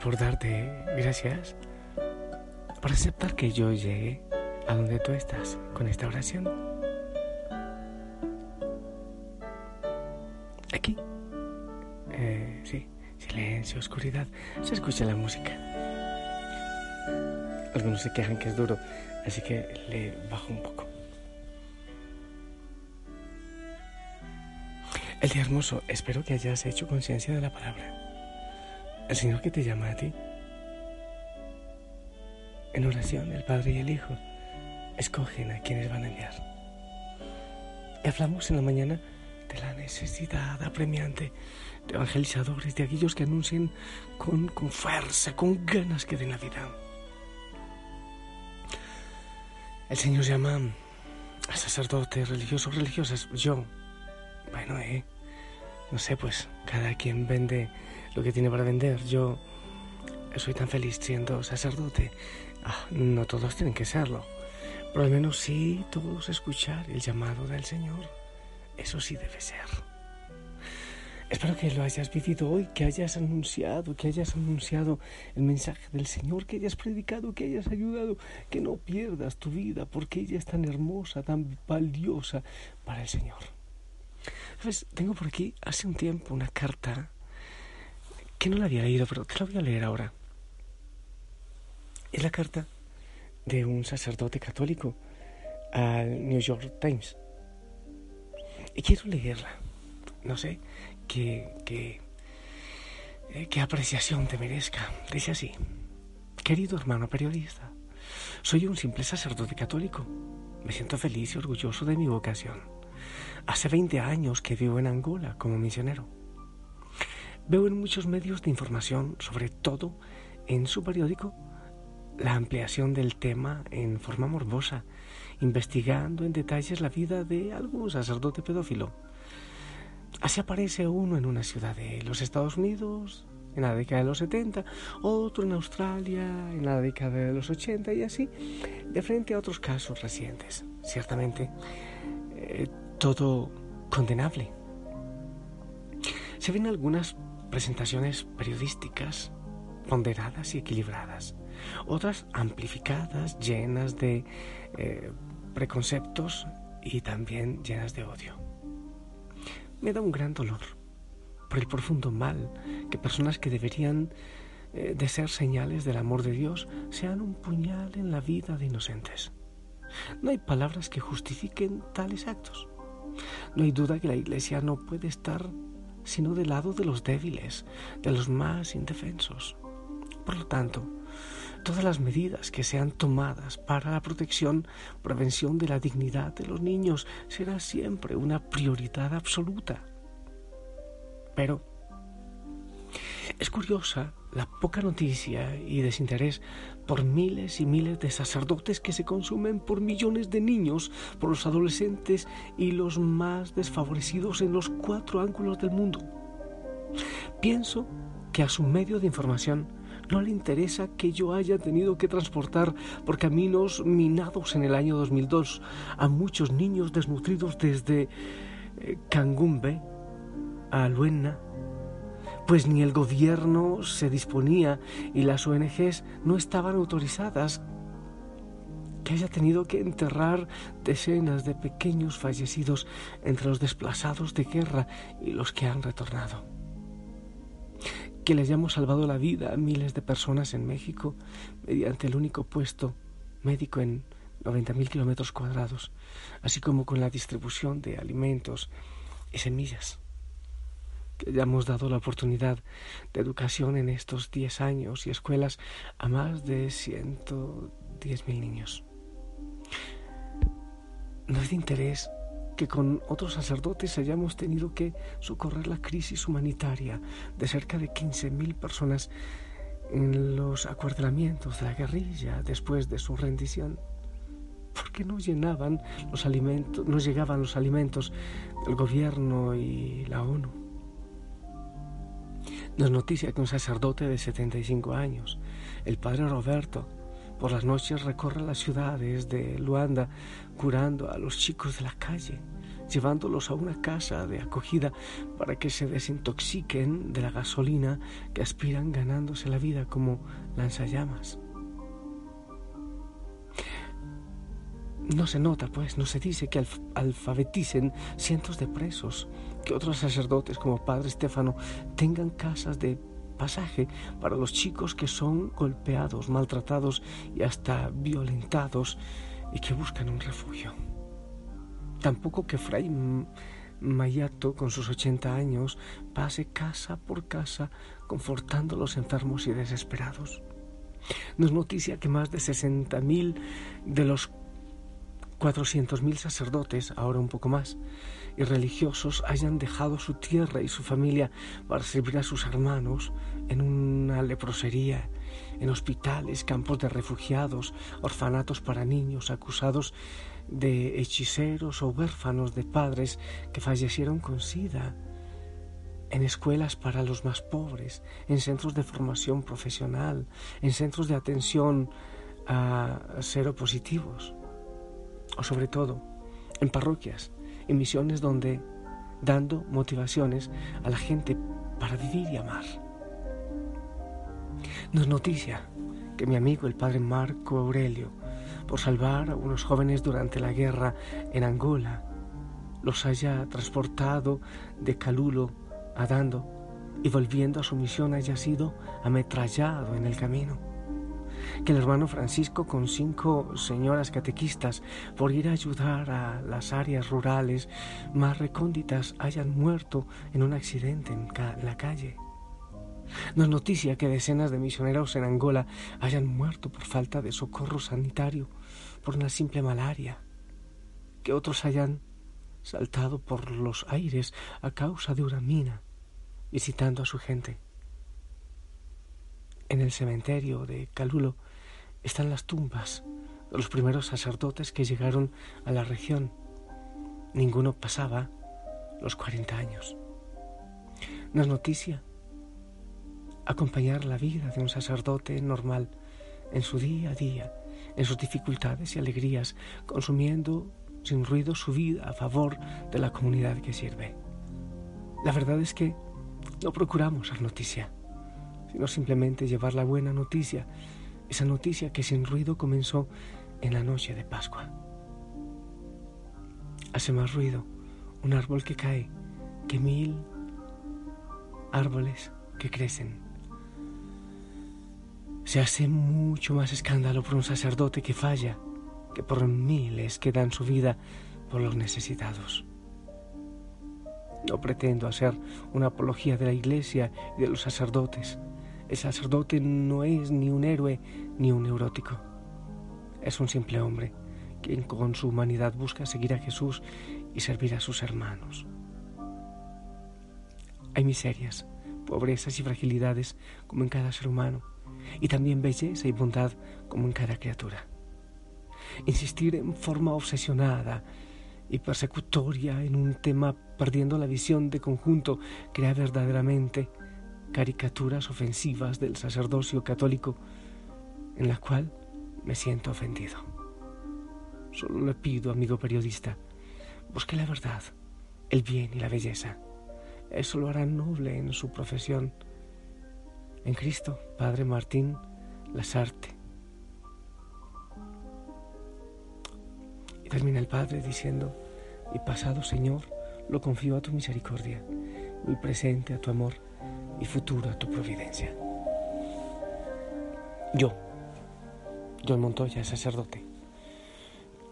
Por darte gracias por aceptar que yo llegue a donde tú estás con esta oración. Aquí. Eh, sí, silencio, oscuridad. Se escucha la música. Algunos se quejan que es duro, así que le bajo un poco. El día hermoso, espero que hayas hecho conciencia de la palabra. El Señor que te llama a ti. En oración, el Padre y el Hijo escogen a quienes van a enviar. Y hablamos en la mañana de la necesidad apremiante de evangelizadores, de aquellos que anuncien con, con fuerza, con ganas que den la vida. El Señor llama a sacerdotes religiosos, religiosas. Yo, bueno, eh, no sé, pues cada quien vende lo que tiene para vender. Yo soy tan feliz siendo sacerdote. Ah, no todos tienen que serlo, pero al menos sí todos escuchar el llamado del Señor. Eso sí debe ser. Espero que lo hayas vivido hoy, que hayas anunciado, que hayas anunciado el mensaje del Señor, que hayas predicado, que hayas ayudado, que no pierdas tu vida porque ella es tan hermosa, tan valiosa para el Señor. ¿Sabes? Tengo por aquí hace un tiempo una carta que no la había leído, pero te la voy a leer ahora. Es la carta de un sacerdote católico al New York Times. Y quiero leerla. No sé qué, qué, eh, qué apreciación te merezca. Dice así. Querido hermano periodista, soy un simple sacerdote católico. Me siento feliz y orgulloso de mi vocación. Hace 20 años que vivo en Angola como misionero. Veo en muchos medios de información, sobre todo en su periódico, la ampliación del tema en forma morbosa, investigando en detalles la vida de algún sacerdote pedófilo. Así aparece uno en una ciudad de los Estados Unidos en la década de los 70, otro en Australia en la década de los 80 y así, de frente a otros casos recientes. Ciertamente, eh, todo condenable. Se ven algunas presentaciones periodísticas ponderadas y equilibradas, otras amplificadas, llenas de eh, preconceptos y también llenas de odio. Me da un gran dolor por el profundo mal que personas que deberían eh, de ser señales del amor de Dios sean un puñal en la vida de inocentes. No hay palabras que justifiquen tales actos. No hay duda que la Iglesia no puede estar sino del lado de los débiles, de los más indefensos. Por lo tanto, todas las medidas que sean tomadas para la protección, prevención de la dignidad de los niños será siempre una prioridad absoluta. Pero es curiosa la poca noticia y desinterés por miles y miles de sacerdotes que se consumen por millones de niños, por los adolescentes y los más desfavorecidos en los cuatro ángulos del mundo. Pienso que a su medio de información no le interesa que yo haya tenido que transportar por caminos minados en el año 2002 a muchos niños desnutridos desde eh, Cangumbe a Luena pues ni el gobierno se disponía y las ONGs no estaban autorizadas que haya tenido que enterrar decenas de pequeños fallecidos entre los desplazados de guerra y los que han retornado. Que le hayamos salvado la vida a miles de personas en México mediante el único puesto médico en 90.000 kilómetros cuadrados, así como con la distribución de alimentos y semillas que hayamos dado la oportunidad de educación en estos 10 años y escuelas a más de 110.000 niños. No es de interés que con otros sacerdotes hayamos tenido que socorrer la crisis humanitaria de cerca de 15.000 personas en los acuartelamientos de la guerrilla después de su rendición. porque no llenaban los alimentos, no llegaban los alimentos del gobierno y la ONU? Nos noticia que un sacerdote de 75 años, el padre Roberto, por las noches recorre las ciudades de Luanda curando a los chicos de la calle, llevándolos a una casa de acogida para que se desintoxiquen de la gasolina que aspiran ganándose la vida como lanzallamas. No se nota, pues, no se dice que alfabeticen cientos de presos, que otros sacerdotes como Padre Estefano tengan casas de pasaje para los chicos que son golpeados, maltratados y hasta violentados y que buscan un refugio. Tampoco que Fray Mayato, con sus 80 años, pase casa por casa confortando a los enfermos y desesperados. No es noticia que más de 60.000 de los 400.000 sacerdotes, ahora un poco más, y religiosos hayan dejado su tierra y su familia para servir a sus hermanos en una leprosería, en hospitales, campos de refugiados, orfanatos para niños acusados de hechiceros o huérfanos de padres que fallecieron con sida, en escuelas para los más pobres, en centros de formación profesional, en centros de atención a seropositivos, o sobre todo en parroquias, en misiones donde dando motivaciones a la gente para vivir y amar. Nos noticia que mi amigo el padre Marco Aurelio, por salvar a unos jóvenes durante la guerra en Angola, los haya transportado de Calulo a Dando y volviendo a su misión haya sido ametrallado en el camino. Que el hermano Francisco con cinco señoras catequistas por ir a ayudar a las áreas rurales más recónditas hayan muerto en un accidente en la calle no es noticia que decenas de misioneros en Angola hayan muerto por falta de socorro sanitario, por una simple malaria, que otros hayan saltado por los aires a causa de una mina, visitando a su gente. En el cementerio de Calulo están las tumbas de los primeros sacerdotes que llegaron a la región. Ninguno pasaba los cuarenta años. No es noticia acompañar la vida de un sacerdote normal en su día a día, en sus dificultades y alegrías, consumiendo sin ruido su vida a favor de la comunidad que sirve. La verdad es que no procuramos ser noticia, sino simplemente llevar la buena noticia, esa noticia que sin ruido comenzó en la noche de Pascua. Hace más ruido un árbol que cae que mil árboles que crecen. Se hace mucho más escándalo por un sacerdote que falla que por miles que dan su vida por los necesitados. No pretendo hacer una apología de la iglesia y de los sacerdotes. El sacerdote no es ni un héroe ni un neurótico. Es un simple hombre quien con su humanidad busca seguir a Jesús y servir a sus hermanos. Hay miserias, pobrezas y fragilidades como en cada ser humano y también belleza y bondad como en cada criatura. Insistir en forma obsesionada y persecutoria en un tema perdiendo la visión de conjunto crea verdaderamente caricaturas ofensivas del sacerdocio católico en la cual me siento ofendido. Solo le pido, amigo periodista, busque la verdad, el bien y la belleza. Eso lo hará noble en su profesión en Cristo, Padre Martín Lasarte. Y termina el Padre diciendo, mi pasado Señor lo confío a tu misericordia, mi presente a tu amor y futuro a tu providencia. Yo, John Montoya, sacerdote,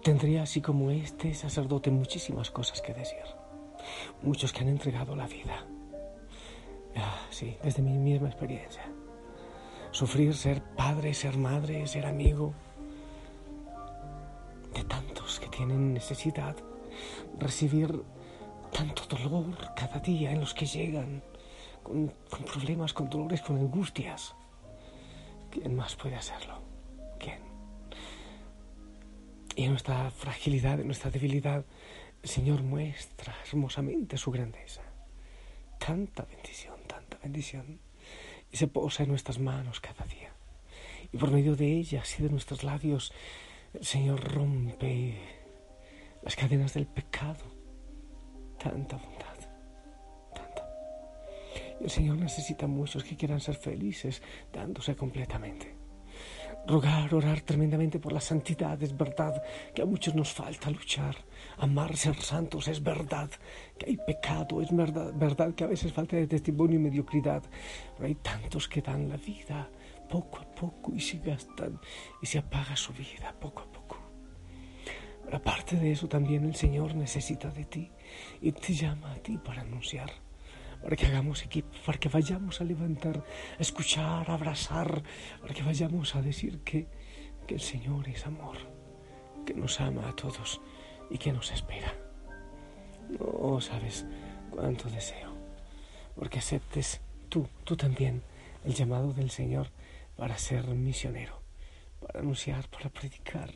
tendría así como este sacerdote muchísimas cosas que decir, muchos que han entregado la vida Ah, sí, desde mi misma experiencia. Sufrir ser padre, ser madre, ser amigo de tantos que tienen necesidad. Recibir tanto dolor cada día en los que llegan con, problemas, con dolores, con angustias. ¿Quién más puede hacerlo? ¿Quién? Y en nuestra fragilidad, en nuestra debilidad, el Señor muestra hermosamente su grandeza. Tanta bendición bendición y se posa en nuestras manos cada día. Y por medio de ellas y de nuestros labios, el Señor rompe las cadenas del pecado tanta tanta. El Señor necesita muchos que quieran ser felices dándose completamente. Rogar, orar tremendamente por la santidad, es verdad que a muchos nos falta luchar. Amar, ser santos, es verdad que hay pecado, es verdad, verdad que a veces falta de testimonio y mediocridad. Pero hay tantos que dan la vida poco a poco y se gastan y se apaga su vida poco a poco. Pero aparte de eso también el Señor necesita de ti y te llama a ti para anunciar para que hagamos equipo, para que vayamos a levantar, a escuchar, a abrazar, para que vayamos a decir que, que el Señor es amor, que nos ama a todos y que nos espera. No sabes cuánto deseo, porque aceptes tú, tú también, el llamado del Señor para ser misionero, para anunciar, para predicar.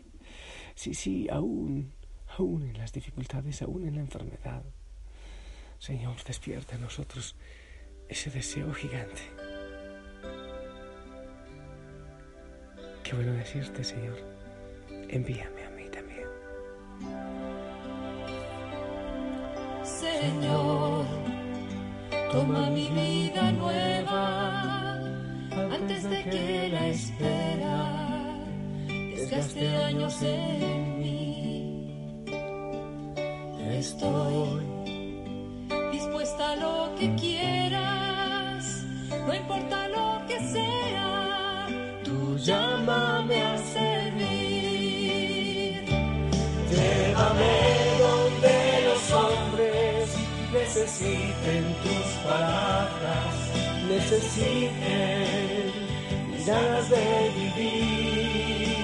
Sí, sí, aún, aún en las dificultades, aún en la enfermedad Señor, despierta en nosotros ese deseo gigante. Qué bueno decirte, Señor, envíame a mí también. Señor, toma mi vida nueva antes de que la espera desgaste años en mí. Estoy quieras, no importa lo que sea, tú llámame a servir. Llévame donde los hombres necesiten tus palabras, necesiten ganas de vivir,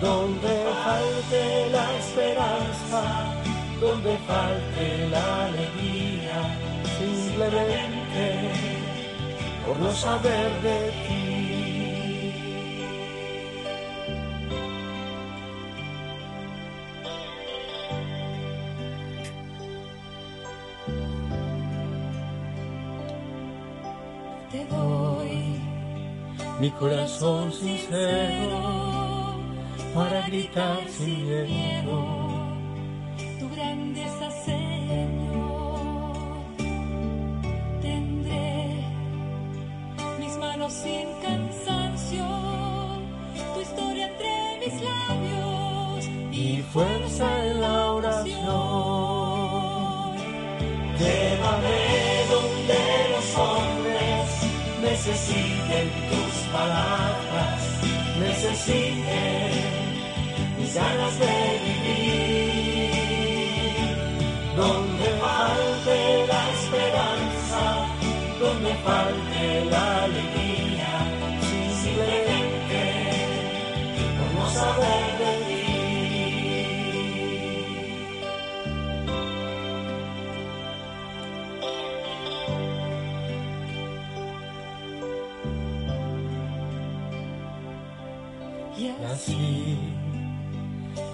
donde falte la esperanza donde falte la alegría, simplemente por no saber de ti. Te doy mi corazón sincero para gritar sin miedo fuerza en la oración. Llévame donde los hombres necesiten tus palabras, necesiten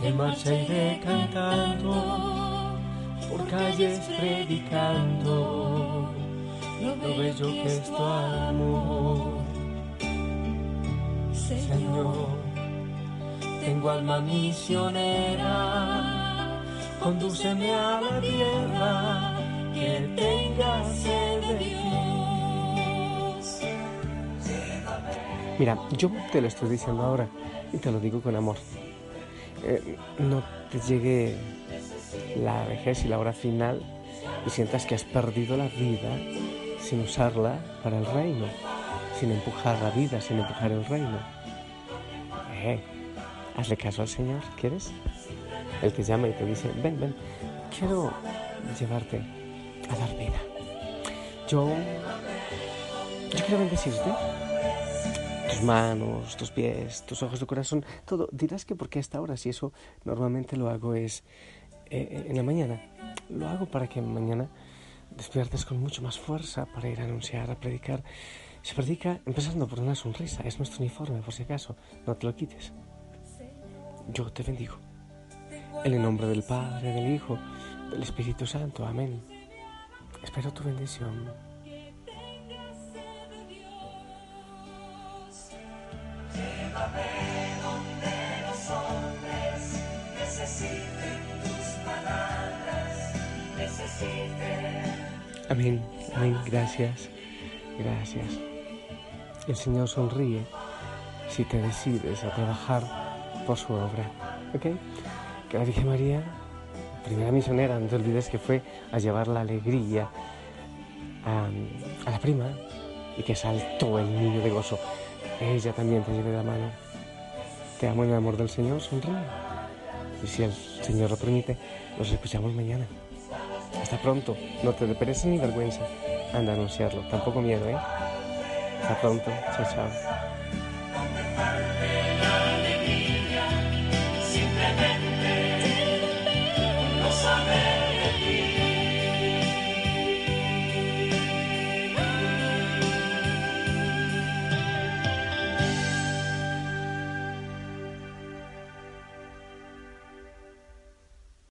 en marcha iré cantando por calles predicando lo bello que es tu amor Señor tengo alma misionera condúceme a la tierra que tenga sed de Dios Mira, yo te lo estoy diciendo ahora y te lo digo con amor. Eh, no te llegue la vejez y la hora final y sientas que has perdido la vida sin usarla para el reino, sin empujar la vida, sin empujar el reino. Eh, hazle caso al Señor, ¿quieres? Él te llama y te dice, ven, ven, quiero llevarte a dar vida. Yo, yo quiero bendecirte tus manos, tus pies, tus ojos, tu corazón, todo. Dirás que porque a esta hora, si eso normalmente lo hago es eh, en la mañana. Lo hago para que mañana despiertes con mucho más fuerza para ir a anunciar, a predicar. Se predica empezando por una sonrisa, es nuestro uniforme, por si acaso, no te lo quites. Yo te bendigo. En el nombre del Padre, del Hijo, del Espíritu Santo. Amén. Espero tu bendición. Amén, amén, gracias, gracias. El Señor sonríe si te decides a trabajar por su obra, ¿ok? Que la Virgen María, primera misionera, no te olvides que fue a llevar la alegría a, a la prima y que saltó el niño de gozo. Ella también te lleve la mano. Te amo en el amor del Señor, sonríe. Y si el Señor lo permite, nos escuchamos mañana. Hasta pronto. No te dé pereza ni vergüenza. Anda a anunciarlo. Tampoco miedo, ¿eh? Hasta pronto. Chao, chao.